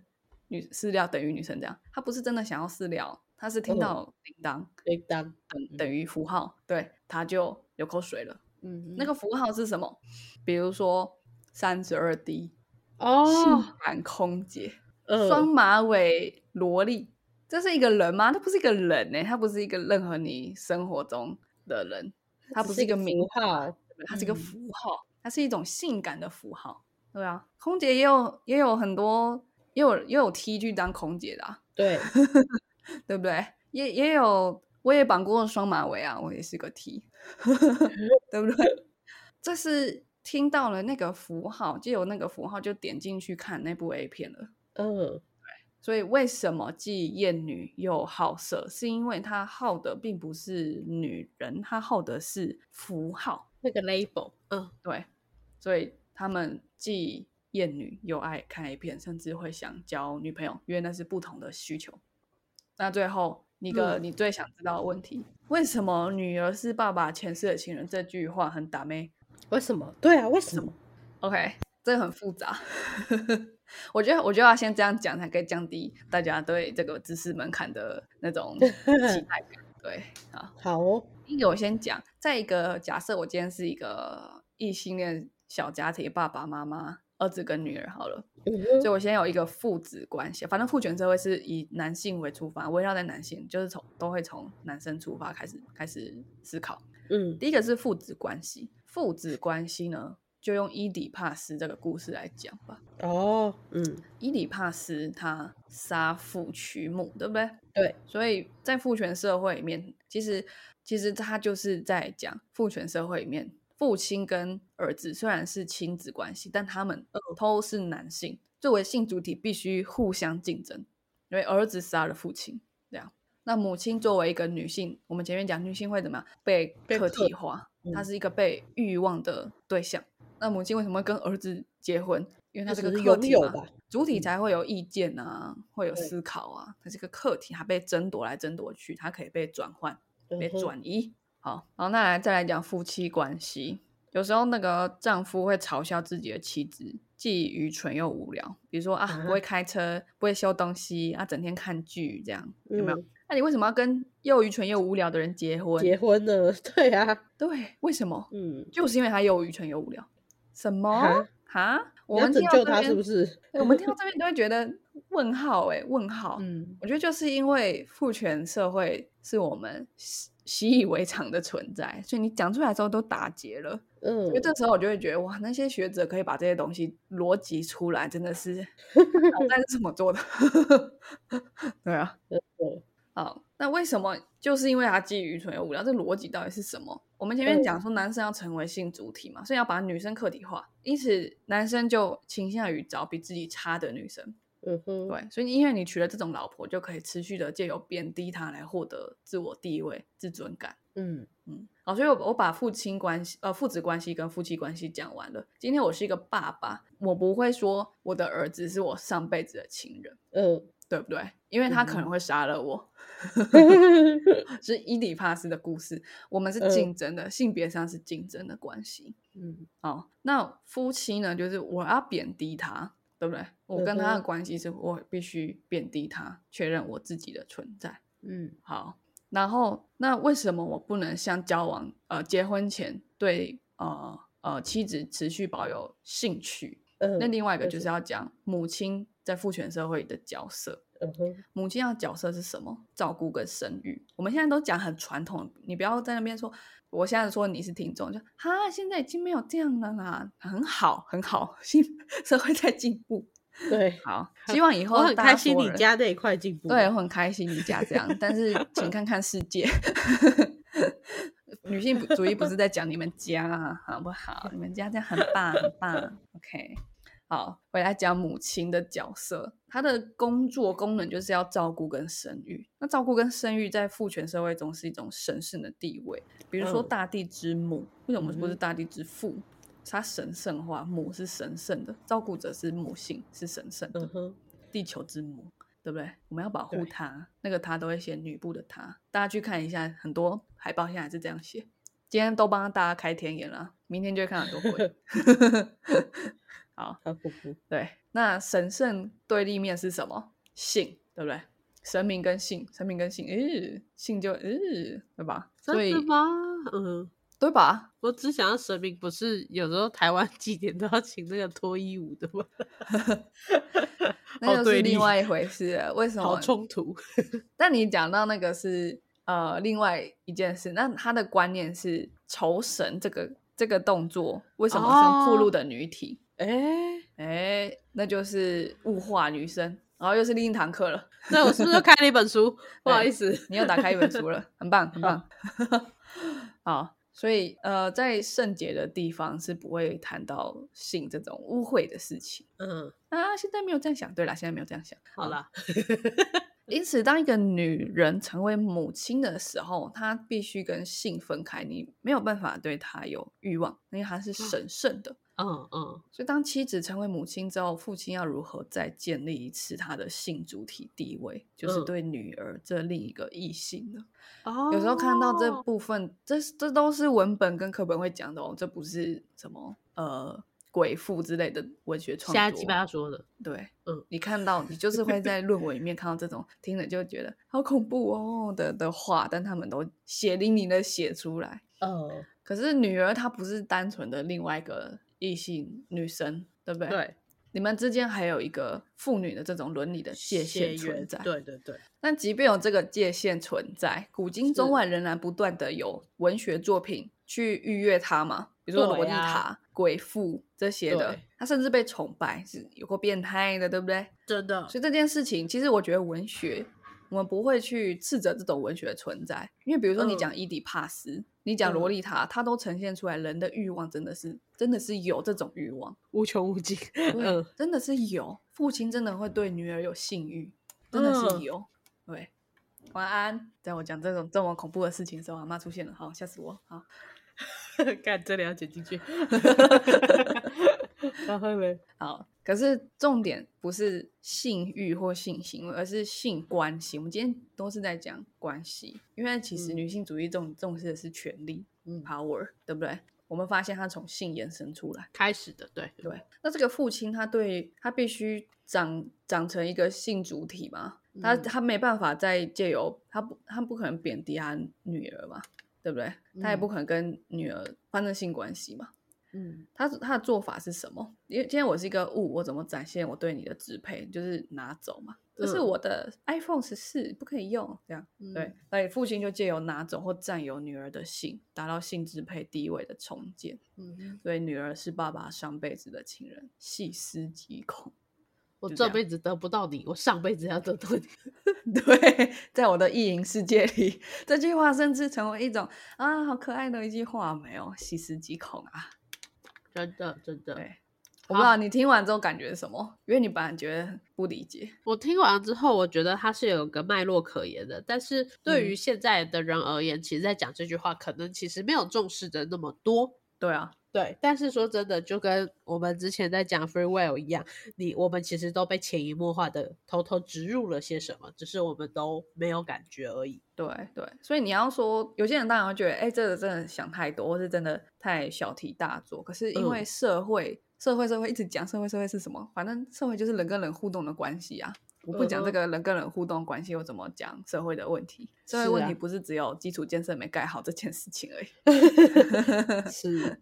女饲料等于女生这样，他不是真的想要饲料，他是听嗯到铃铛铃铛，等等于符号，对，他就流口水了。嗯那个符号是什么？比如说三十二 D，哦性哦，感空姐。呃双马尾萝莉，这是一个人吗？他不是一个人呢、他不是一个任何你生活中的人，他不是一个名号，它是一个嗯符号，它是一种性感的符号。对啊，空姐也有也有很多，也有也有 T 去当空姐的、啊，对，对不对？也也有，我也绑过双马尾啊，我也是个 T，对不对？这是听到了那个符号，就有那个符号就点进去看那部 A 片了。嗯，所以为什么既厌女又好色？是因为他好的并不是女人，他好的是符号。那个 label，嗯，对，所以他们既厌女又爱看 A 片，甚至会想交女朋友，因为那是不同的需求。那最后一个嗯你最想知道的问题：为什么女儿是爸爸前世的情人？这句话很打妹。为什么？对啊，为什么？OK，这个很复杂。我觉得，我就要先这样讲，才可以降低大家对这个知识门槛的那种期待感。对啊，好哦，一个我先讲，再一个假设我今天是一个异性恋小家庭，爸爸妈妈、儿子跟女儿好了，嗯所以我先有一个父子关系。反正父权社会是以男性为出发，围绕在男性，就是从都会从男生出发开始开始思考。嗯第一个是父子关系，父子关系呢，就用伊底帕斯这个故事来讲吧。哦，嗯，伊底帕斯他杀父娶母，对不对？对，所以在父权社会里面，其实其实他就是在讲父权社会里面，父亲跟儿子虽然是亲子关系，但他们都是男性，作为性主体必须互相竞争，因为儿子杀了父亲，这样。那母亲作为一个女性，我们前面讲女性会怎么样被客体化，她嗯是一个被欲望的对象。那母亲为什么会跟儿子结婚？因为她是个客体嘛主体嗯才会有意见啊，会有思考啊。她是个客体，它被争夺来争夺去，她可以被转换、被转移。好，好，那来再来讲夫妻关系。有时候那个丈夫会嘲笑自己的妻子，既愚蠢又无聊。比如说啊，啊不会开车，不会修东西，啊，整天看剧，这样有没有？嗯那你为什么要跟又愚蠢又无聊的人结婚？结婚了，对啊，对，为什么？嗯，就是因为他又愚蠢又无聊。什么哈？我们听到这边是不是？我们听到 这边都会觉得问号哎、问号。嗯我觉得就是因为父权社会是我们习习以为常的存在，所以你讲出来之后都打结了。嗯所以这时候我就会觉得哇，那些学者可以把这些东西逻辑出来，真的是 脑袋是怎么做的？对啊，对，好，那为什么？就是因为他基于愚蠢又无聊，这逻辑到底是什么？我们前面讲说男生要成为性主体嘛，所以要把女生客体化，因此男生就倾向于找比自己差的女生。嗯哼，对，所以因为你娶了这种老婆，就可以持续的借由贬低她来获得自我地位、自尊感。嗯嗯，好，所以我我把父亲关系、呃父子关系跟夫妻关系讲完了。今天我是一个爸爸，我不会说我的儿子是我上辈子的情人，嗯，对不对？因为他可能嗯会杀了我。是伊底帕斯的故事，我们是嗯竞争的，性别上是竞争的关系。嗯哦，那夫妻呢，就是我要贬低他，对不对？我跟他的关系是我必须贬低他，确认我自己的存在。嗯好，然后那为什么我不能像交往呃结婚前对呃呃妻子持续保有兴趣？嗯，那另外一个就是要讲母亲在父权社会里的角色。嗯哼，母亲要角色是什么？照顾跟生育。我们现在都讲很传统，你不要在那边说，我现在说你是听众，就哈，现在已经没有这样了啦，很好，很好，新 社会在进步。对，好，希望以后开心你家那一块进步，对，我很开心你家这样，但是请看看世界。女性主义不是在讲你们家啊，好不好？你们家这样很棒，很棒。OK，好，回来讲母亲的角色，她的工作功能就是要照顾跟生育。那照顾跟生育在父权社会中是一种神圣的地位，比如说嗯大地之母，为什么不是大地之父？它神圣化，母是神圣的，照顾者是母性，是神圣的。嗯，地球之母，对不对？我们要保护对它，那个它都会写女部的它，大家去看一下，很多海报现在还是这样写。今天都帮大家开天眼了，明天就会看很多鬼。好，对，那神圣对立面是什么？性，对不对？神明跟性，神明跟性，嗯，性就嗯，对吧？所以真的吗？嗯，对吧？我只想要神明，不是有时候台湾祭典都要请那个脱衣舞的吗？那又是另外一回事了。为什么？好冲突，但你讲到那个是呃另外一件事，那他的观念是酬神这个这个动作为什么是附录的女体？哎、哎、那就是物化女生，然后又是另一堂课了。那我是不是又开了一本书？不好意思，你又打开一本书了，很棒，很棒。好，所以呃，在圣洁的地方是不会谈到性这种污秽的事情嗯，啊。现在没有这样想，对啦，现在没有这样想。好啦，因此，当一个女人成为母亲的时候，她必须跟性分开，你没有办法对她有欲望，因为她是神圣的。嗯嗯，所以，当妻子成为母亲之后，父亲要如何再建立一次他的性主体地位，就是嗯对女儿这另一个异性呢？哦有时候看到这部分，这这都是文本跟课本会讲的哦，这不是什么呃鬼父之类的文学创作瞎鸡作。巴说的，对，嗯，你看到你就是会在论文里面看到这种听了就觉得好恐怖哦的的话，但他们都血淋淋的写出来。嗯，可是女儿她不是单纯的另外一个异性女生，对不对？，对，你们之间还有一个父女的这种伦理的界限存在。对对对，但即便有这个界限存在，古今中外仍然不断的有文学作品去逾越它嘛，比如说洛丽塔、鬼父这些的对，他甚至被崇拜，是有过变态的，对不对？真的，所以这件事情，其实我觉得文学，我们不会去斥责这种文学的存在，因为比如说你讲嗯伊底帕斯，你讲洛嗯丽塔，它都呈现出来人的欲望真的是真的是有这种欲望，无穷无尽，嗯，真的是有，父亲真的会对女儿有性欲，真的是嗯有。对，晚安。在我讲这种这么恐怖的事情的时候，阿妈出现了，好吓死我。好，看这里要剪进去，然后呢？好。可是重点不是性欲或性行为，而是性关系。我们今天都是在讲关系，因为其实嗯女性主义重重视的是权利嗯，（power），对不对？我们发现它从性延伸出来。开始的，对对，那这个父亲他对他必须长长成一个性主体嘛，他嗯他没办法再借由他不他不可能贬低他女儿嘛，对不对？他也不嗯可能跟女儿发生性关系嘛。嗯他他的做法是什么？因为今天我是一个物，我怎么展现我对你的支配？就是拿走嘛，这是嗯我的 iPhone 十四，不可以用，这样。对嗯，所以父亲就借由拿走或占有女儿的性，达到性支配地位的重建。嗯，所以女儿是爸爸上辈子的情人，细思极恐。我这辈子得不到你，我上辈子要得到你，对，在我的意淫世界里，这句话甚至成为一种啊，好可爱的一句话，没有细思极恐啊。真的真的。对，我不知道你听完之后感觉是什么，因为你本来觉得不理解。我听完之后，我觉得它是有个脉络可言的，但是对于嗯现在的人而言，其实在讲这句话，可能其实没有重视的那么多。对啊，对，但是说真的，就跟我们之前在讲 free will 一样，你我们其实都被潜移默化的偷偷植入了些什么，只是我们都没有感觉而已。对对，所以你要说，有些人当然会觉得，哎，这个真的想太多，或是真的太小题大做。可是因为嗯社会，社会，社会一直讲社会，社会是什么？反正社会就是人跟人互动的关系啊。我不讲这个人跟人互动关系，又怎么讲社会的问题？社会问题不是只有基础建设没盖好这件事情而已。是，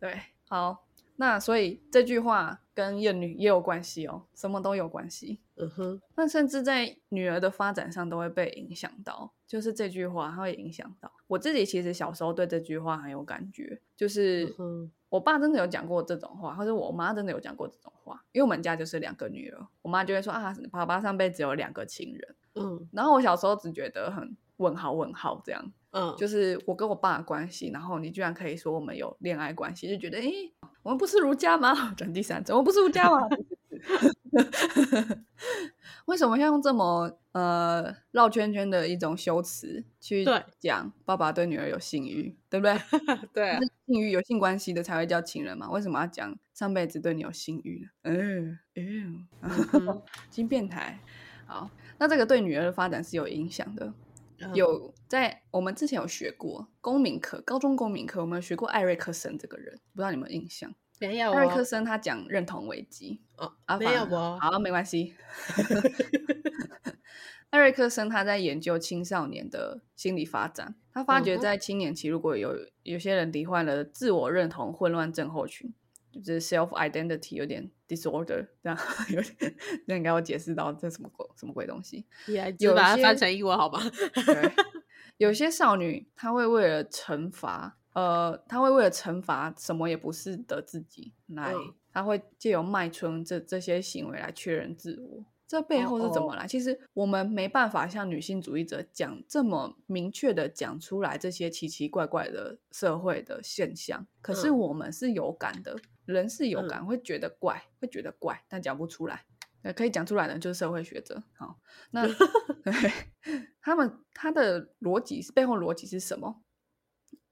对，好，那所以这句话跟厌女也有关系哦，什么都有关系。嗯哼，那甚至在女儿的发展上都会被影响到，就是这句话它会影响到我自己。其实小时候对这句话很有感觉，就是我爸真的有讲过这种话，或者我妈真的有讲过这种话。因为我们家就是两个女儿，我妈就会说啊，爸爸上辈子有两个情人。嗯然后我小时候只觉得很问号问号这样，嗯，就是我跟我爸的关系，然后你居然可以说我们有恋爱关系，就觉得诶，我们不是儒家吗？转第三者，我们不是儒家吗？为什么要用这么呃绕圈圈的一种修辞去对讲爸爸对女儿有性欲，对不对？对啊，性欲有性关系的才会叫情人嘛？为什么要讲上辈子对你有性欲呢？嗯嗯，嗯哼 金变态。好，那这个对女儿的发展是有影响的。嗯有在我们之前有学过公民课，高中公民课，我们有学过艾瑞克森这个人，不知道你们有印象？没有哦艾瑞克森他讲认同危机，哦啊，没有反哦，好，没关系。艾瑞克森他在研究青少年的心理发展，他发觉在青年期，如果有有些人罹患了自我认同混乱症候群，就是 self identity 有点 disorder，这样 有点，那应该我解释到这什么鬼什么鬼东西。你来有只把它翻些成英文好吧？对，有些少女她会为了惩罚，呃，他会为了惩罚什么也不是的自己来，嗯她会借由卖春这这些行为来确认自我。这背后是怎么哦来？其实我们没办法像女性主义者讲这么明确的讲出来这些奇奇怪怪的社会的现象，可是嗯我们是有感的，人是有嗯感，会觉得怪，会觉得怪，但讲不出来。呃，可以讲出来的就是社会学者。好，那 对 他们他的逻辑是背后逻辑是什么？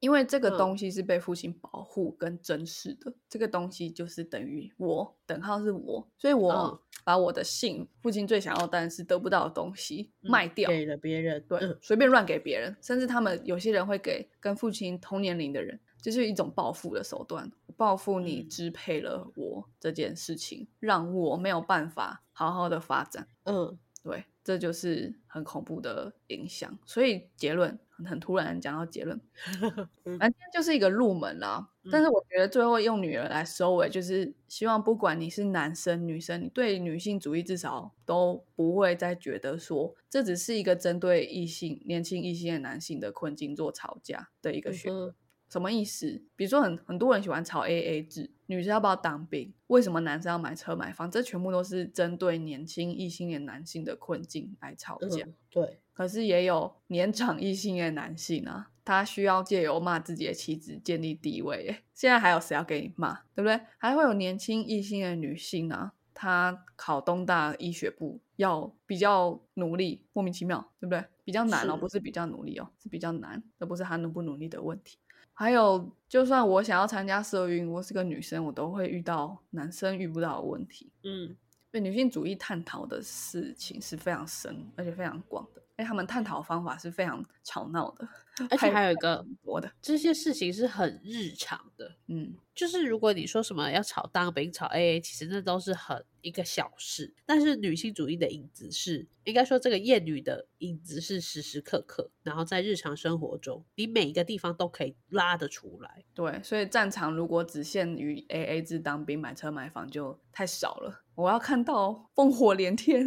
因为这个嗯东西是被父亲保护跟珍视的，这个东西就是等于我，等号是我，所以我嗯把我的性，父亲最想要但是得不到的东西嗯卖掉，给了别人，对，嗯随便乱给别人，甚至他们有些人会给跟父亲同年龄的人，就是一种报复的手段。我报复你嗯支配了我这件事情，让我没有办法好好的发展。嗯对，这就是很恐怖的影响。所以结论很很突然地讲到结论，嗯反正就是一个入门啦。但是我觉得最后用女儿来收尾，就是希望不管你是男生女生，你对女性主义至少都不会再觉得说这只是一个针对异性年轻异性的男性的困境做吵架的一个选择。嗯什么意思？比如说很很多人喜欢炒 A A 制，女生要不要当兵？为什么男生要买车买房？这全部都是针对年轻异性恋男性的困境来吵架。嗯，对，可是也有年长异性恋男性啊，他需要借由骂自己的妻子建立地位。诶 现在还有谁要给你骂？对不对？还会有年轻异性的女性啊，她考东大医学部要比较努力，莫名其妙，对不对？比较难哦，是不是比较努力哦，是比较难，这不是他努不努力的问题。还有，就算我想要参加社运，我是个女生，我都会遇到男生遇不到的问题。嗯对女性主义探讨的事情是非常深，而且非常广的。哎，他们探讨的方法是非常吵闹的，而且还有一个很多的，这些事情是很日常的。嗯，就是如果你说什么要炒当兵、炒 AA，其实那都是很一个小事。但是女性主义的影子是，应该说这个厌女的影子是时时刻刻，然后在日常生活中，你每一个地方都可以拉得出来。对。所以战场如果只限于 A A 制当兵、买车买房就太少了。我要看到烽火连天，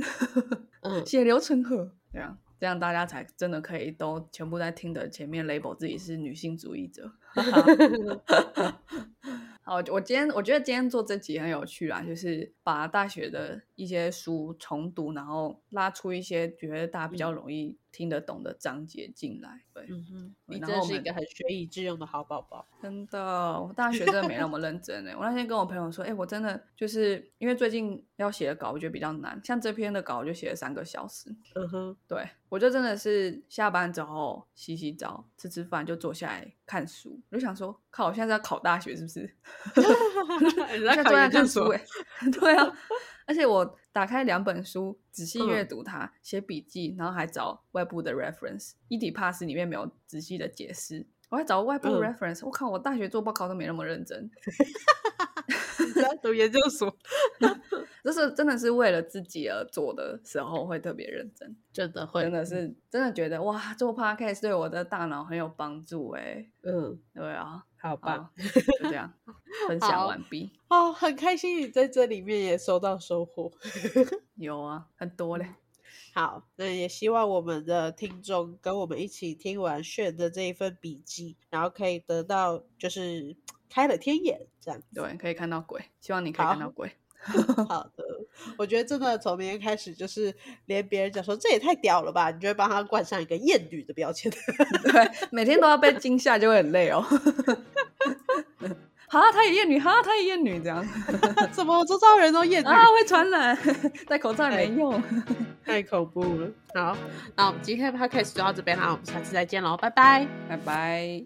嗯血流成河，这样这样大家才真的可以都全部在听的前面 label 自己是女性主义者。好，我今天我觉得今天做这集很有趣啦，就是把大学的一些书重读，然后拉出一些觉得大家比较容易听得懂的章节进来。对，嗯哼，你真的是一个很学以致用的好宝宝。真的，我大学真的没那么认真哎。我那天跟我朋友说，哎、我真的就是因为最近要写的稿，我觉得比较难，像这篇的稿我就写了三个小时。嗯哼，对我就真的是下班之后洗洗澡、吃吃饭，就坐下来看书。我就想说，靠，我现在是要考大学是不是？你在坐下来研究所看书哎、对啊，而且我打开两本书，仔细阅嗯。读它，写笔记，然后还找外部的 reference。一体 pass 里面没有仔细的解释，我还找外部的嗯。reference。我靠，我大学做报告都没那么认真，你在读研究所，这是真的是为了自己而做的时候会特别认真，真的会，真的是真的觉得哇，做 podcast 对我的大脑很有帮助哎。嗯，对啊，好吧，就这样 分享完毕。哦，很开心你在这里面也收到收获。有啊，很多嘞。好，那也希望我们的听众跟我们一起听完炫的这一份笔记，然后可以得到就是开了天眼这样。对，可以看到鬼，希望你可以看到鬼。好的，我觉得真的从明天开始，就是连别人讲说这也太屌了吧，你就会帮他冠上一个艳女的标签。对，每天都要被惊吓，就会很累哦。哈，她也厌女，哈，她也厌女，这样 怎么周遭人都厌女？啊，会传染，戴口罩也没用。太恐怖了。好，那我们今天的 podcast 就到这边啦，我们下次再见喽，拜拜。拜拜。